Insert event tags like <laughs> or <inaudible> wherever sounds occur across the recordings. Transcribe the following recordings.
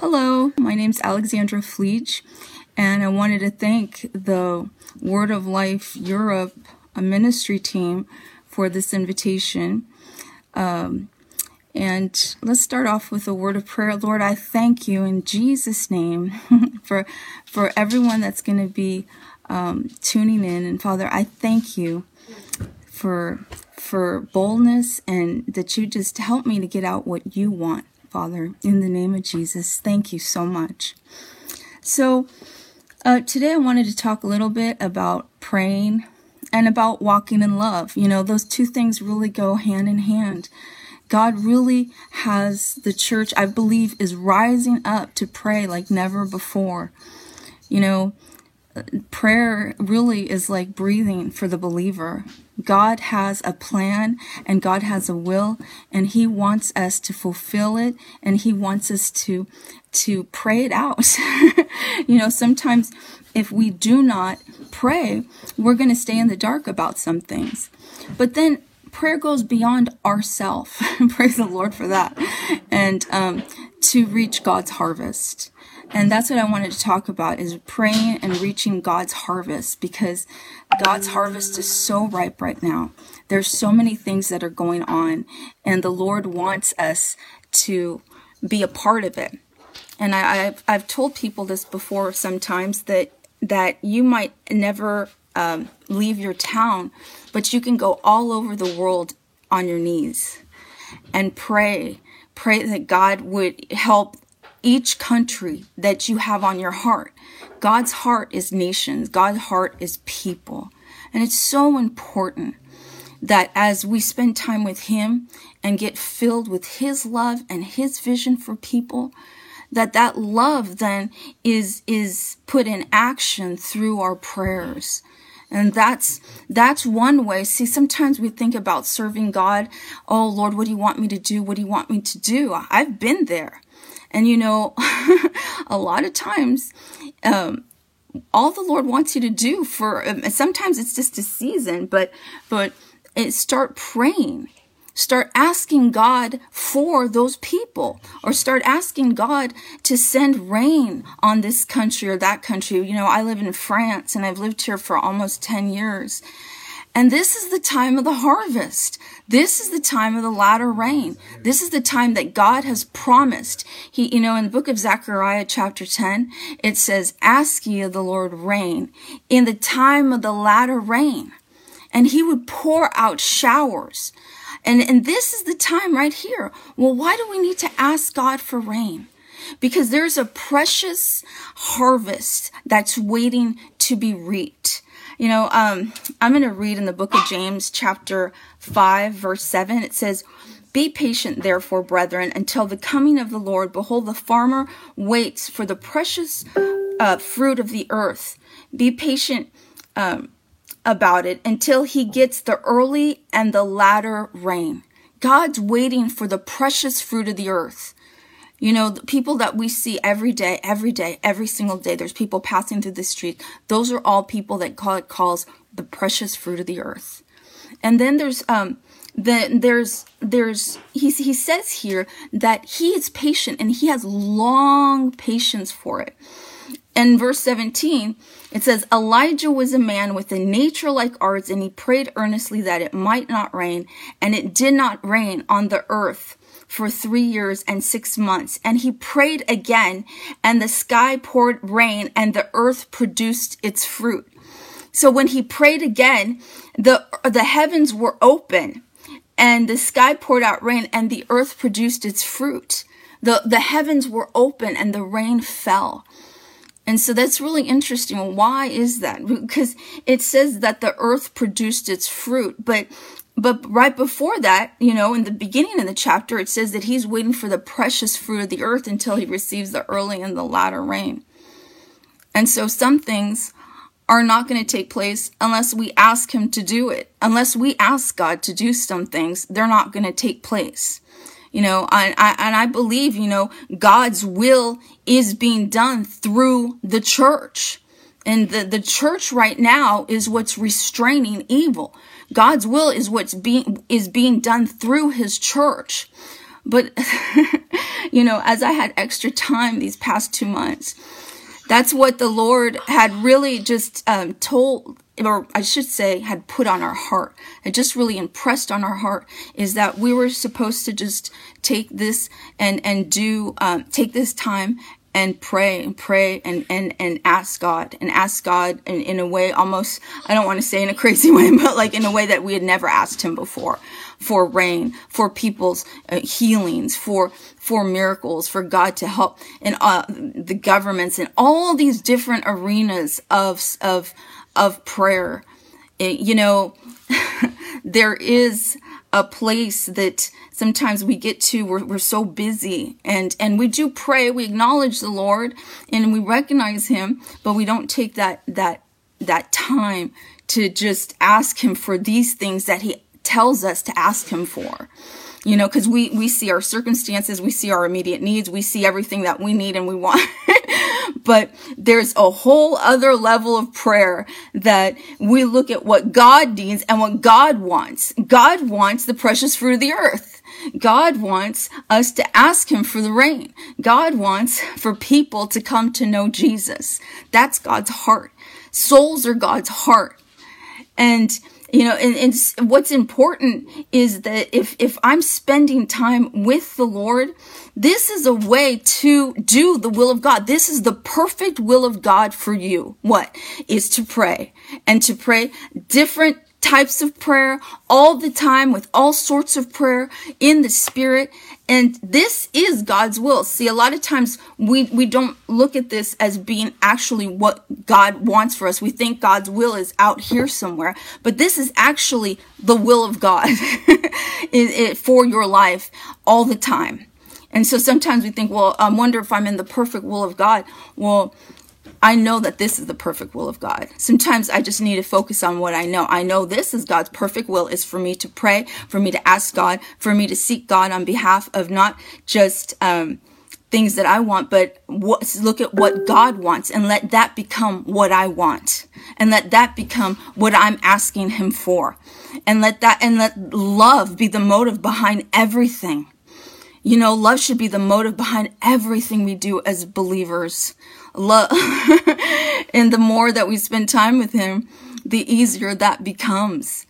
Hello, my name's Alexandra Fleech, and I wanted to thank the Word of Life Europe a ministry team for this invitation. Um, and let's start off with a word of prayer. Lord, I thank you in Jesus' name <laughs> for for everyone that's going to be um, tuning in. And Father, I thank you for for boldness and that you just help me to get out what you want Father, in the name of Jesus. Thank you so much. So, uh, today I wanted to talk a little bit about praying and about walking in love. You know, those two things really go hand in hand. God really has the church, I believe, is rising up to pray like never before. You know, prayer really is like breathing for the believer. God has a plan and God has a will and he wants us to fulfill it and he wants us to to pray it out. <laughs> you know, sometimes if we do not pray, we're going to stay in the dark about some things. But then prayer goes beyond ourself. <laughs> Praise the Lord for that. And um, to reach God's harvest. And that's what I wanted to talk about is praying and reaching God's harvest because God's harvest is so ripe right now. There's so many things that are going on and the Lord wants us to be a part of it. And I, have I've told people this before sometimes that that you might never um, leave your town, but you can go all over the world on your knees and pray. Pray that God would help each country that you have on your heart. God's heart is nations, God's heart is people. And it's so important that as we spend time with Him and get filled with His love and His vision for people, that that love then is is put in action through our prayers. And that's that's one way. See sometimes we think about serving god. Oh lord what do you want me to do? What do you want me to do? I've been there and you know, <laughs> a lot of times, um, all the Lord wants you to do for um, sometimes it's just a season, but but it, start praying. Start asking God for those people, or start asking God to send rain on this country or that country. You know, I live in France and I've lived here for almost 10 years. And this is the time of the harvest. This is the time of the latter rain. This is the time that God has promised. He, you know, in the book of Zechariah, chapter 10, it says, Ask ye of the Lord rain in the time of the latter rain. And he would pour out showers. And, and this is the time right here. Well, why do we need to ask God for rain? Because there's a precious harvest that's waiting to be reaped. You know, um, I'm going to read in the book of James, chapter 5, verse 7. It says, Be patient, therefore, brethren, until the coming of the Lord. Behold, the farmer waits for the precious uh, fruit of the earth. Be patient um, about it until he gets the early and the latter rain. God's waiting for the precious fruit of the earth. You know, the people that we see every day, every day, every single day, there's people passing through the street. Those are all people that God calls the precious fruit of the earth. And then there's, um, then there's, there's, he, he says here that he is patient and he has long patience for it. In verse 17, it says, Elijah was a man with a nature like ours, and he prayed earnestly that it might not rain, and it did not rain on the earth for three years and six months. And he prayed again, and the sky poured rain, and the earth produced its fruit. So when he prayed again, the, the heavens were open, and the sky poured out rain, and the earth produced its fruit. The, the heavens were open, and the rain fell. And so that's really interesting. Why is that? Because it says that the earth produced its fruit, but but right before that, you know, in the beginning of the chapter, it says that he's waiting for the precious fruit of the earth until he receives the early and the latter rain. And so some things are not going to take place unless we ask him to do it. Unless we ask God to do some things, they're not going to take place. You know, I, I, and I believe, you know, God's will is being done through the church. And the, the church right now is what's restraining evil. God's will is what's being, is being done through his church. But, <laughs> you know, as I had extra time these past two months, that's what the Lord had really just um, told, or I should say, had put on our heart. It just really impressed on our heart is that we were supposed to just take this and and do um, take this time and pray and pray and, and, and ask God and ask God in, in a way almost, I don't want to say in a crazy <laughs> way, but like in a way that we had never asked him before for rain, for people's uh, healings, for, for miracles, for God to help in uh, the governments and all these different arenas of, of, of prayer. It, you know, <laughs> there is a place that sometimes we get to we're, we're so busy and and we do pray we acknowledge the lord and we recognize him but we don't take that that that time to just ask him for these things that he tells us to ask him for you know because we we see our circumstances we see our immediate needs we see everything that we need and we want <laughs> but there's a whole other level of prayer that we look at what God needs and what God wants. God wants the precious fruit of the earth. God wants us to ask Him for the rain. God wants for people to come to know Jesus. That's God's heart. Souls are God's heart. And you know and, and what's important is that if if i'm spending time with the lord this is a way to do the will of god. This is the perfect will of god for you. What? Is to pray. And to pray different types of prayer all the time with all sorts of prayer in the spirit and this is God's will. See, a lot of times we, we don't look at this as being actually what God wants for us. We think God's will is out here somewhere, but this is actually the will of God <laughs> for your life all the time. And so sometimes we think, well, I wonder if I'm in the perfect will of God. Well, I know that this is the perfect will of God. Sometimes I just need to focus on what I know. I know this is God's perfect will is for me to pray, for me to ask God, for me to seek God on behalf of not just um, things that I want, but what, look at what God wants and let that become what I want. And let that become what I'm asking Him for. And let that, and let love be the motive behind everything. You know, love should be the motive behind everything we do as believers love <laughs> and the more that we spend time with him the easier that becomes.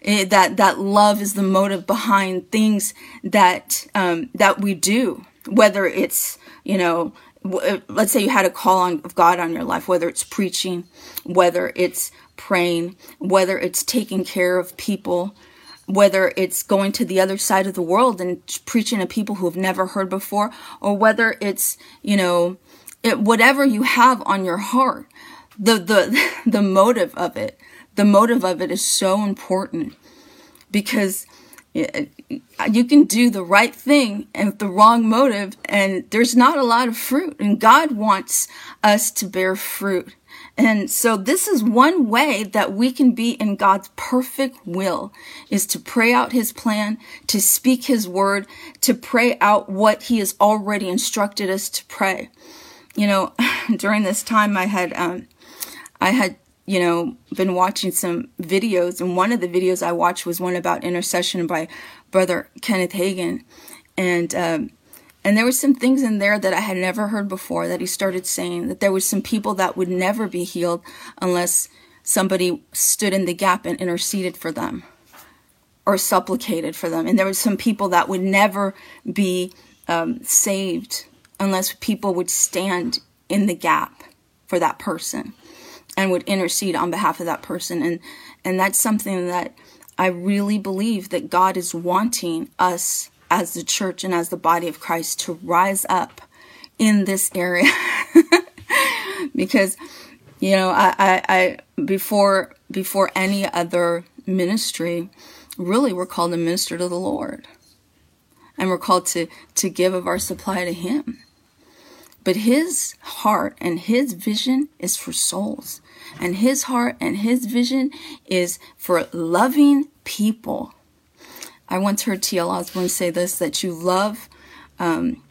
It, eh, that that love is the motive behind things that um, that we do. Whether it's you know w- let's say you had a call on of god on your life whether it's preaching whether it's praying whether it's taking care of people whether it's going to the other side of the world and preaching to people who have never heard before or whether it's you know it, whatever you have on your heart, the, the, <laughs> the motive of it, the motive of it is so important because you can do the right thing and the wrong motive and there's not a lot of fruit and God wants us to bear fruit. And so this is one way that we can be in God's perfect will is to pray out his plan, to speak his word, to pray out what he has already instructed us to pray you know, <laughs> during this time I had, um, I had, you know, been watching some videos and one of the videos I watched was one about intercession by brother Kenneth Hagin. And, um, and there were some things in there that I had never heard before that he started saying that there was some people that would never be healed unless somebody stood in the gap and interceded for them or supplicated for them. And there were some people that would never be um, saved unless people would stand in the gap for that person and would intercede on behalf of that person. And and that's something that I really believe that God is wanting us as the church and as the body of Christ to rise up in this area. <laughs> Because you know I, I, I before before any other ministry really we're called to minister to the Lord and we're called to to give of our supply to him but his heart and his vision is for souls. And his heart and his vision is for loving people. I once heard T.L. Osborn say this that you love, um,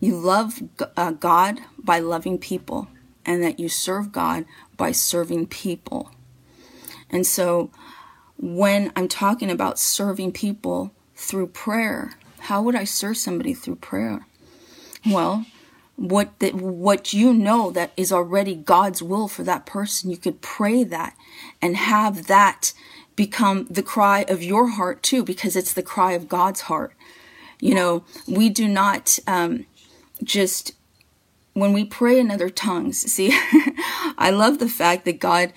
you love uh, God by loving people, and that you serve God by serving people. And so, when I'm talking about serving people through prayer, How would I serve somebody through prayer? Well, what what you know that is already God's will for that person, you could pray that and have that become the cry of your heart too, because it's the cry of God's heart. You know, we do not um, just when we pray in other tongues. See, <laughs> I love the fact that God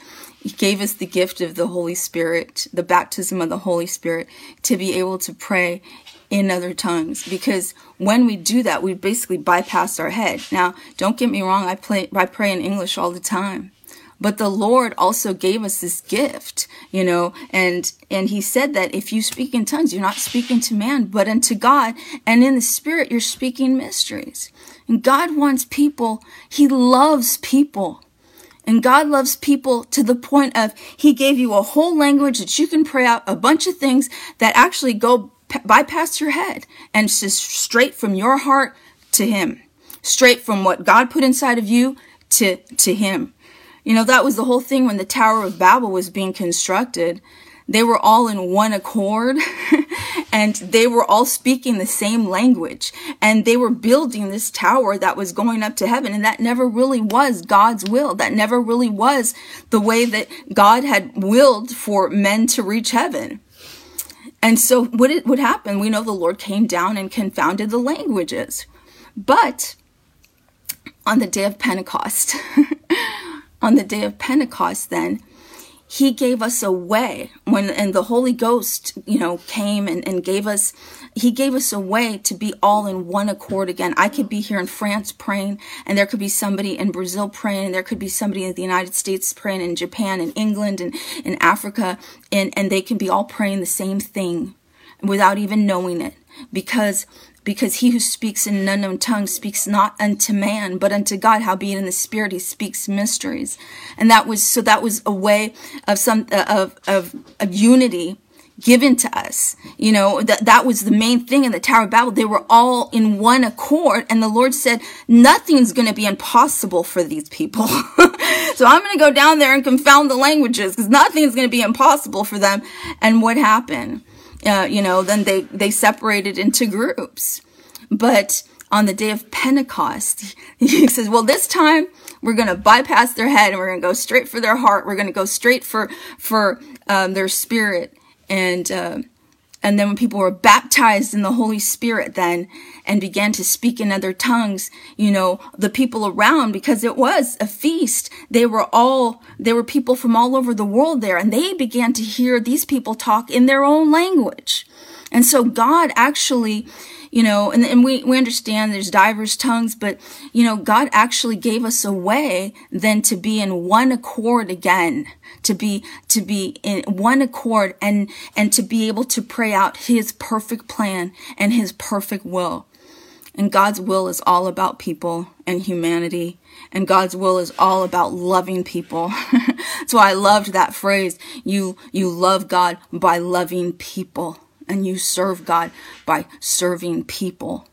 gave us the gift of the Holy Spirit, the baptism of the Holy Spirit, to be able to pray in other tongues. Because when we do that we basically bypass our head. Now don't get me wrong i play i pray in english all the time. But the lord also gave us this gift you know and and he said that if you speak in tongues you're not speaking to man but unto god. And in the spirit you're speaking mysteries. And god wants people he loves people. And God loves people to the point of He gave you a whole language that you can pray out a bunch of things that actually go bypass your head and just straight from your heart to Him, straight from what God put inside of you to, to Him. You know, that was the whole thing when the Tower of Babel was being constructed. They were all in one accord <laughs> and they were all speaking the same language and they were building this tower that was going up to heaven. And that never really was God's will. That never really was the way that God had willed for men to reach heaven. And so what it would happen, we know the Lord came down and confounded the languages. But on the day of Pentecost, <laughs> on the day of Pentecost, then, he gave us a way. When and the holy ghost you know came and, and gave us he gave us a way to be all in one accord again. I could be here in france praying and there could be somebody in brazil praying and there could be somebody in the united states praying in japan and england and in africa and and they can be all praying the same thing without even knowing it. Because because he who speaks in an unknown tongue speaks not unto man, but unto God. Howbeit in the spirit he speaks mysteries, and that was so. That was a way of some uh, of of, of unity given to us. You know, that, that was the main thing in the Tower of Babel. They were all in one accord. And the Lord said, nothing's going to be impossible for these people. <laughs> so I'm going to go down there and confound the languages because nothing's going to be impossible for them. And what happened? Uh, you know, then they, they separated into groups. But on the day of Pentecost, <laughs> he says, well, this time we're going to bypass their head and we're going to go straight for their heart. We're going to go straight for, for, um, their spirit. And, uh, and then when people were baptized in the Holy Spirit then and began to speak in other tongues, you know, the people around, because it was a feast, they were all, there were people from all over the world there and they began to hear these people talk in their own language. And so God actually, you know, and, and we, we understand there's diverse tongues, but, you know, God actually gave us a way then to be in one accord again, to be, to be in one accord and, and to be able to pray out his perfect plan and his perfect will. And God's will is all about people and humanity. And God's will is all about loving people. <laughs> so I loved that phrase. You, you love God by loving people and you serve God by serving people.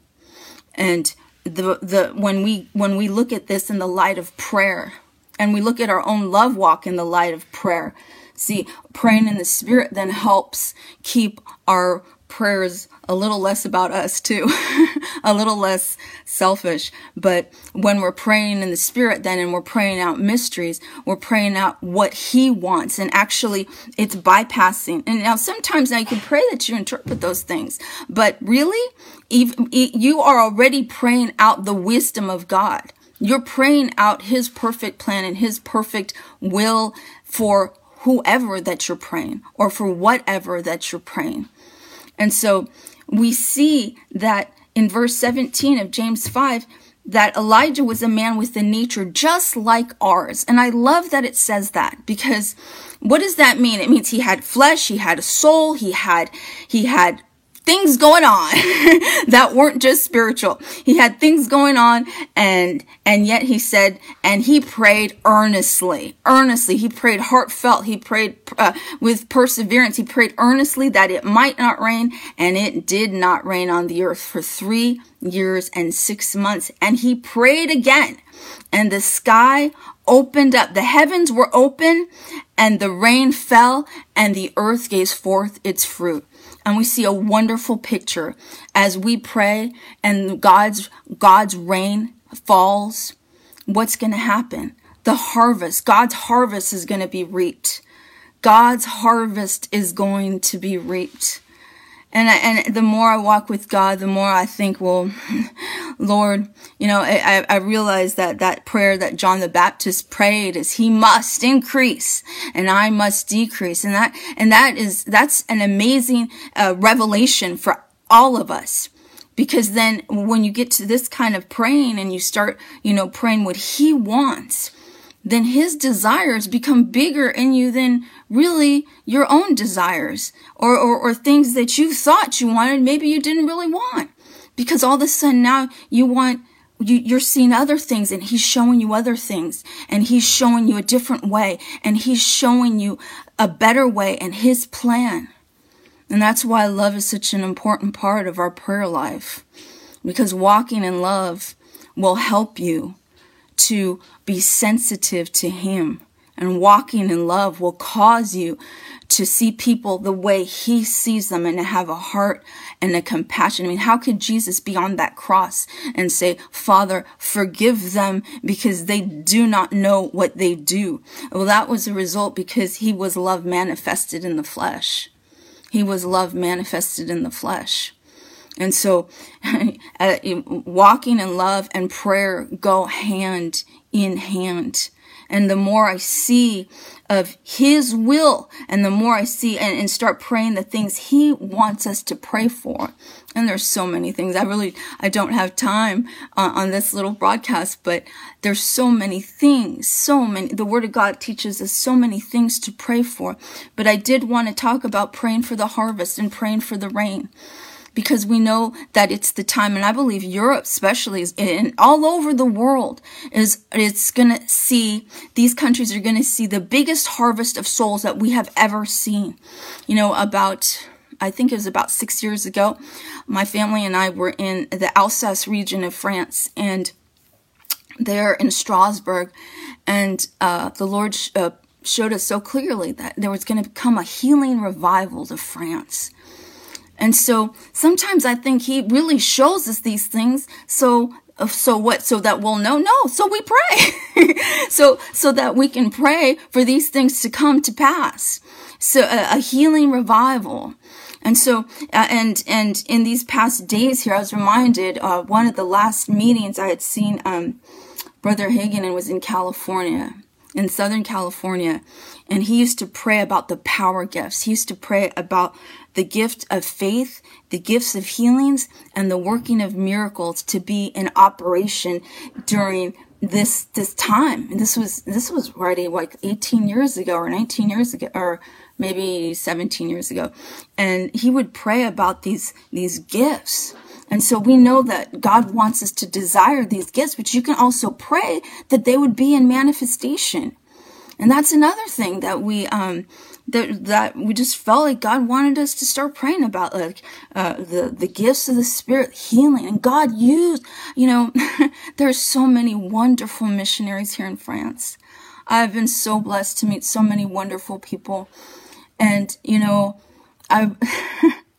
And the the when we when we look at this in the light of prayer and we look at our own love walk in the light of prayer, see, praying in the spirit then helps keep our prayers a little less about us too, <laughs> a little less selfish. But when we're praying in the spirit then and we're praying out mysteries, we're praying out what he wants. And actually it's bypassing. And now sometimes now you can pray that you interpret those things, but really even, you are already praying out the wisdom of God. You're praying out his perfect plan and his perfect will for whoever that you're praying or for whatever that you're praying. And so we see that in verse 17 of James 5 that Elijah was a man with a nature just like ours. And I love that it says that because what does that mean? It means he had flesh, he had a soul, he had, he had things going on <laughs> that weren't just spiritual. He had things going on and, and yet he said, and he prayed earnestly, earnestly. He prayed heartfelt. He prayed uh, with perseverance. He prayed earnestly that it might not rain and it did not rain on the earth for three years and six months. And he prayed again and the sky opened up. The heavens were open and the rain fell and the earth gave forth its fruit. And we see a wonderful picture as we pray and God's God's rain falls. What's going to happen? The harvest, God's harvest is going to be reaped. God's harvest is going to be reaped. And I, and the more I walk with God, the more I think, well, <laughs> Lord, you know, I, I realize that that prayer that John the Baptist prayed is he must increase and I must decrease. And that, and that is, that's an amazing uh, revelation for all of us. Because then when you get to this kind of praying and you start, you know, praying what he wants, then his desires become bigger in you than really your own desires or, or, or things that you thought you wanted, maybe you didn't really want. Because all of a sudden now you want you, you're seeing other things and he's showing you other things and he's showing you a different way and he's showing you a better way and his plan. And that's why love is such an important part of our prayer life because walking in love will help you to be sensitive to Him. And walking in love will cause you to see people the way He sees them and to have a heart and a compassion. I mean, how could Jesus be on that cross and say, Father, forgive them because they do not know what they do? Well, that was a result because He was love manifested in the flesh. He was love manifested in the flesh. And so <laughs> uh, walking in love and prayer go hand in hand. And the more I see of his will and the more I see and, and start praying the things he wants us to pray for. And there's so many things. I really, I don't have time uh, on this little broadcast, but there's so many things, so many. The word of God teaches us so many things to pray for. But I did want to talk about praying for the harvest and praying for the rain because we know that it's the time, and I believe Europe, especially, is, and all over the world, is it's going to see these countries are going to see the biggest harvest of souls that we have ever seen. You know, about I think it was about six years ago, my family and I were in the Alsace region of France, and there in Strasbourg, and uh, the Lord. Uh, showed us so clearly that there was going to come a healing revival to France. And so sometimes I think he really shows us these things so so what so that we'll know? No so we pray. <laughs> So so that we can pray for these things to come to pass. So a, a healing revival. And so uh, and and in these past days here i was reminded uh, one of the last meetings i had seen um, brother Hagin and was in california in southern california and he used to pray about the power gifts he used to pray about the gift of faith, the gifts of healings, and the working of miracles to be in operation during this this time. And this was this was already like 18 years ago or 19 years ago or maybe 17 years ago. And he would pray about these these gifts. And so we know that God wants us to desire these gifts, but you can also pray that they would be in manifestation. And that's another thing that we um that that we just felt like God wanted us to start praying about like uh, the the gifts of the Spirit, healing, and God used. You know, <laughs> there's so many wonderful missionaries here in France. I've been so blessed to meet so many wonderful people, and you know, I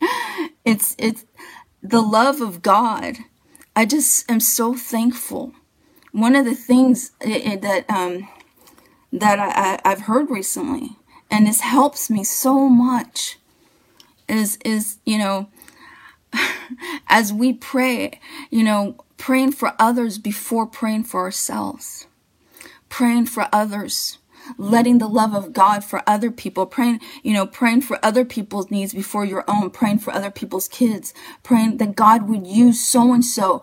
<laughs> it's it's the love of God. I just am so thankful. One of the things that um, that I, I've heard recently and this helps me so much is is you know <laughs> as we pray you know praying for others before praying for ourselves praying for others letting the love of God for other people, praying, you know, praying for other people's needs before your own, praying for other people's kids, praying that God would use so and so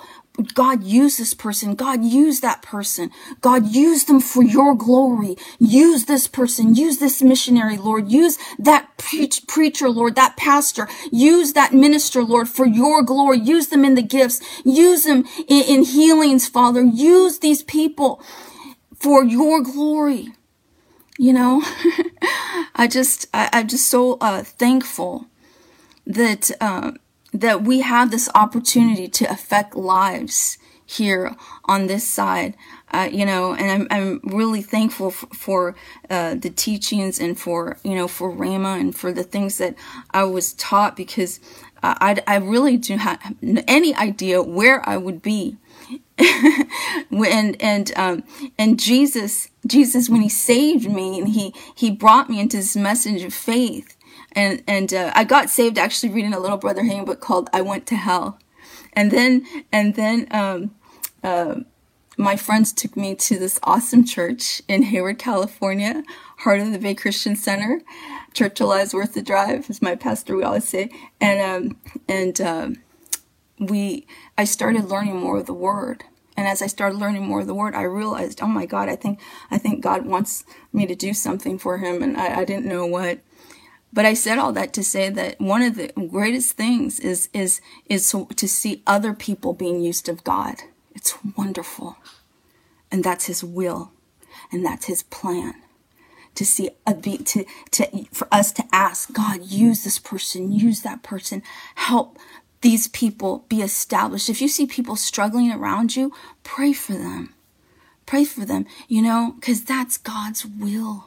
God use this person. God use that person. God use them for your glory. Use this person. Use this missionary, Lord. Use that preach, preacher, Lord, that pastor. Use that minister, Lord, for your glory. Use them in the gifts. Use them in, in healings, Father. Use these people for your glory. You know, <laughs> I just, I, am just so uh, thankful that, uh, that we have this opportunity to affect lives here on this side, uh, you know, and I'm, I'm really thankful f- for uh, the teachings and for, you know, for Rhema and for the things that I was taught because I, I really do have any idea where I would be. <laughs> and and um and Jesus Jesus when he saved me and he he brought me into this message of faith and and uh, I got saved actually reading a little brother Hagin book called I Went to Hell and then and then um uh, my friends took me to this awesome church in Hayward, California, Heart of the Bay Christian Center. Church Alive worth the drive, as my pastor we always say. And um, and um, we, I started learning more of the Word. And as I started learning more of the Word, I realized, oh my God, I think I think God wants me to do something for Him, and I, I didn't know what. But I said all that to say that one of the greatest things is is is to, to see other people being used of God it's wonderful. And that's his will. And that's his plan. To see a be to to for us to ask God, use this person, use that person, help these people be established. If you see people struggling around you, pray for them. Pray for them, you know, because that's God's will.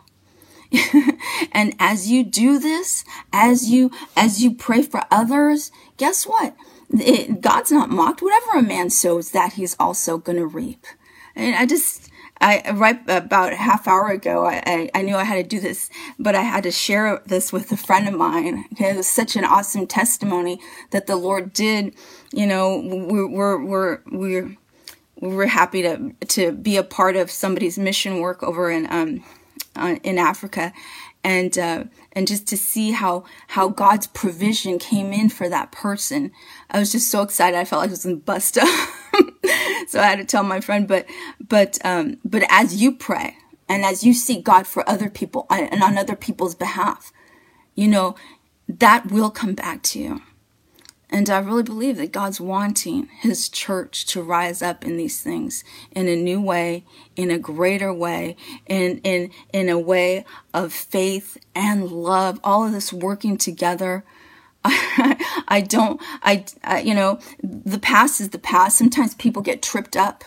<laughs> and as you do this, as you as you pray for others, guess what? It, God's not mocked. Whatever a man sows, that he's also going to reap. And I just, I right about half hour ago, I, I, knew I had to do this, but I had to share this with a friend of mine. It was such an awesome testimony that the Lord did. You know, we're we're we're we're, we're happy to to be a part of somebody's mission work over in um uh, in Africa, and uh, and just to see how how God's provision came in for that person. I was just so excited. I felt like I was in bust up. <laughs> so I had to tell my friend, but but um, but as you pray and as you seek God for other people and on other people's behalf, you know that will come back to you. And I really believe that God's wanting his church to rise up in these things in a new way, in a greater way, in, in, in a way of faith and love, all of this working together. I, <laughs> I don't, I, I, you know, the past is the past. Sometimes people get tripped up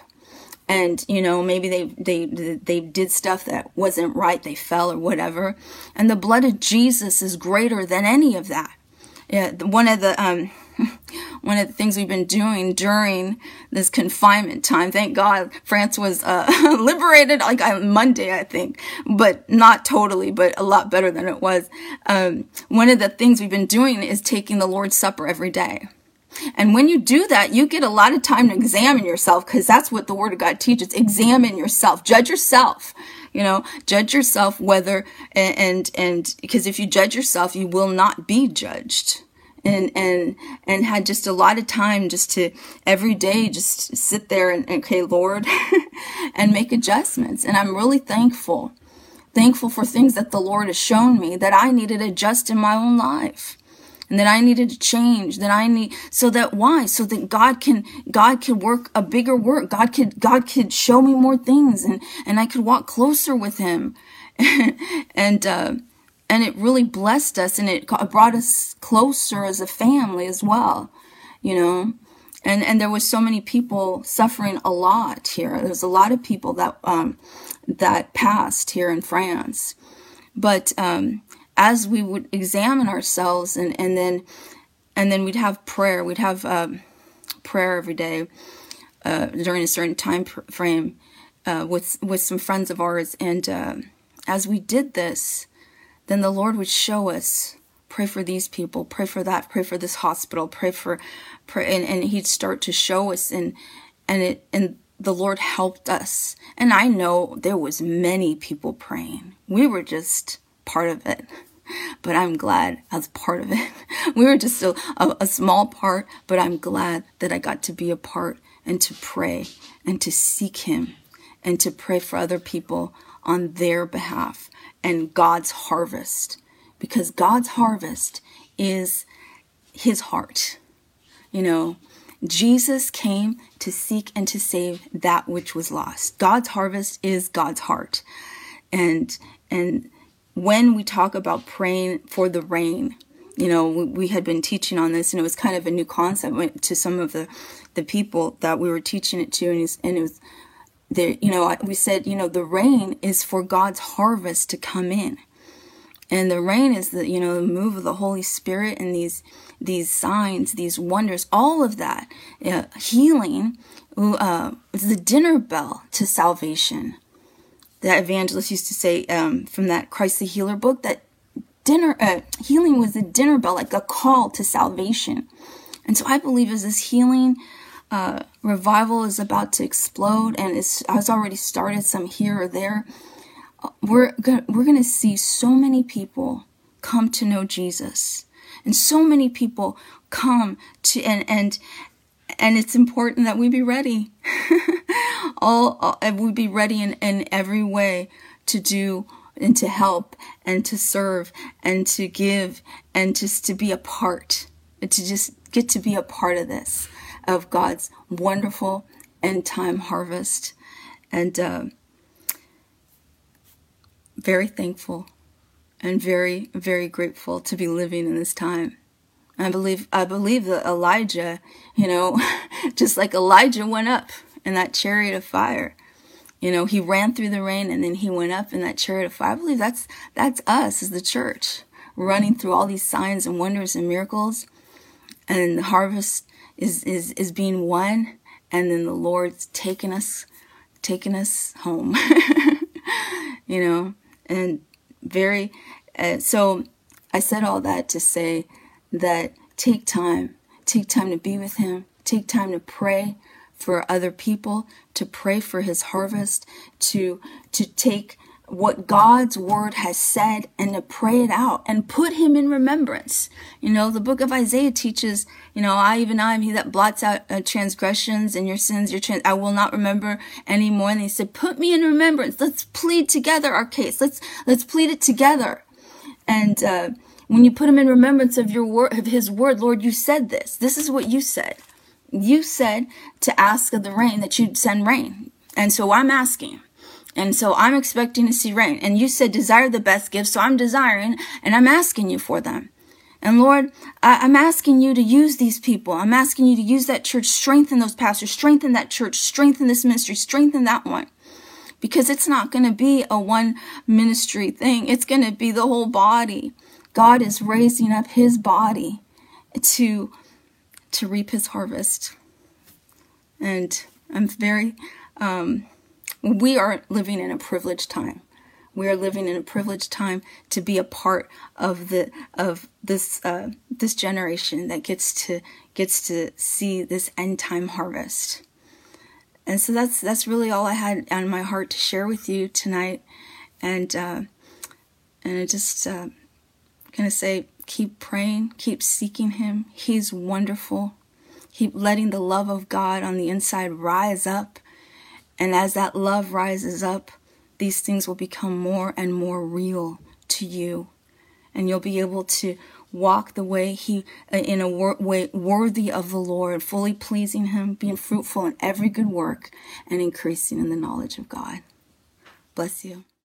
and you know maybe they they they did stuff that wasn't right they fell or whatever and the blood of jesus is greater than any of that yeah one of the um <laughs> one of the things we've been doing during this confinement time. Thank God France was uh, <laughs> liberated like on Monday, I think, but not totally, but a lot better than it was. Um, one of the things we've been doing is taking the Lord's Supper every day. And when you do that, you get a lot of time to examine yourself because that's what the Word of God teaches. Examine yourself, judge yourself you know judge yourself whether and and because if you judge yourself you will not be judged and and and had just a lot of time just to every day just sit there and okay lord <laughs> and make adjustments and i'm really thankful thankful for things that the lord has shown me that i needed to adjust in my own life and that I needed to change, that I need, so that why? So that God can, God can work a bigger work. God could, God could show me more things and, and I could walk closer with him. <laughs> and, uh, and it really blessed us and it brought us closer as a family as well you know? And and there was so many people suffering a lot here. There's a lot of people that um that passed here in france. But um as we would examine ourselves and and then and then we'd have prayer. We'd have um, prayer every day uh, during a certain time frame uh, with with some friends of ours. And uh, as we did this then the Lord would show us pray for these people, pray for that, pray for this hospital, pray for, pray, and, and he'd start to show us and, and it, and the Lord helped us. And I know there was many people praying. We were just part of it. But I'm glad I was part of it. <laughs> We were just a, a, a small part, but I'm glad that I got to be a part and to pray and to seek Him and to pray for other people on their behalf and God's harvest because God's harvest is his heart. You know, Jesus came to seek and to save that which was lost. God's harvest is God's heart. And and when we talk about praying for the rain, you know, we, we, had been teaching on this, and it was kind of a new concept to some of the the people that we were teaching it to, and, and it was there. You know, we said, you know, the rain is for God's harvest to come in, and the rain is the you know the move of the Holy Spirit and these these signs, these wonders, all of that, uh, healing. Uh, it's the dinner bell to salvation. That evangelist used to say um, from that Christ the Healer book that dinner uh, healing was a dinner bell, like a call to salvation. And so I believe as this healing uh, revival is about to explode and it's has already started some here or there, we're gonna, we're going to see so many people come to know Jesus, and so many people come to and and and it's important that we be ready. <laughs> all, all we be ready in in every way to do and to help and to serve and to give and just to be a part, to just get to be a part of this, of God's wonderful end time harvest. And uh, very thankful and very, very grateful to be living in this time. I believe, I believe that Elijah, you know, <laughs> just like Elijah went up in that chariot of fire, you know, he ran through the rain and then he went up in that chariot of fire. I believe that's that's us as the church, running through all these signs and wonders and miracles, and the harvest is is is being won, and then the Lord's taking us, taking us home. <laughs> you know, and very. Uh, so, I said all that to say that take time, take time to be with Him, take time to pray for other people, to pray for his harvest, to to take what God's word has said and to pray it out and put him in remembrance. You know, the book of Isaiah teaches, you know, I even I am he that blots out uh, transgressions and your sins, your trans, I will not remember anymore. And he said, put me in remembrance. Let's plead together our case. Let's, let's plead it together. And, uh, when you put him in remembrance of your word, of his word, Lord, you said this. This is what you said. You said to ask of the rain that you'd send rain. And so I'm asking. And so I'm expecting to see rain. And you said desire the best gifts. So I'm desiring and I'm asking you for them. And Lord, I, am asking you to use these people. I'm asking you to use that church, strengthen those pastors, strengthen that church, strengthen this ministry, strengthen that one. Because it's not going to be a one ministry thing. It's going to be the whole body. God is raising up his body to to reap his harvest. And I'm very, um, we are living in a privileged time. We are living in a privileged time to be a part of the of this uh, this generation that gets to gets to see this end time harvest. And so that's that's really all I had on my heart to share with you tonight. And uh, and I just uh, gonna say keep praying, keep seeking Him. He's wonderful. Keep letting the love of God on the inside rise up. And as that love rises up, these things will become more and more real to you. And you'll be able to walk the way he uh, in a way worthy of the Lord, fully pleasing him, being fruitful in every good work and increasing in the knowledge of God. Bless you.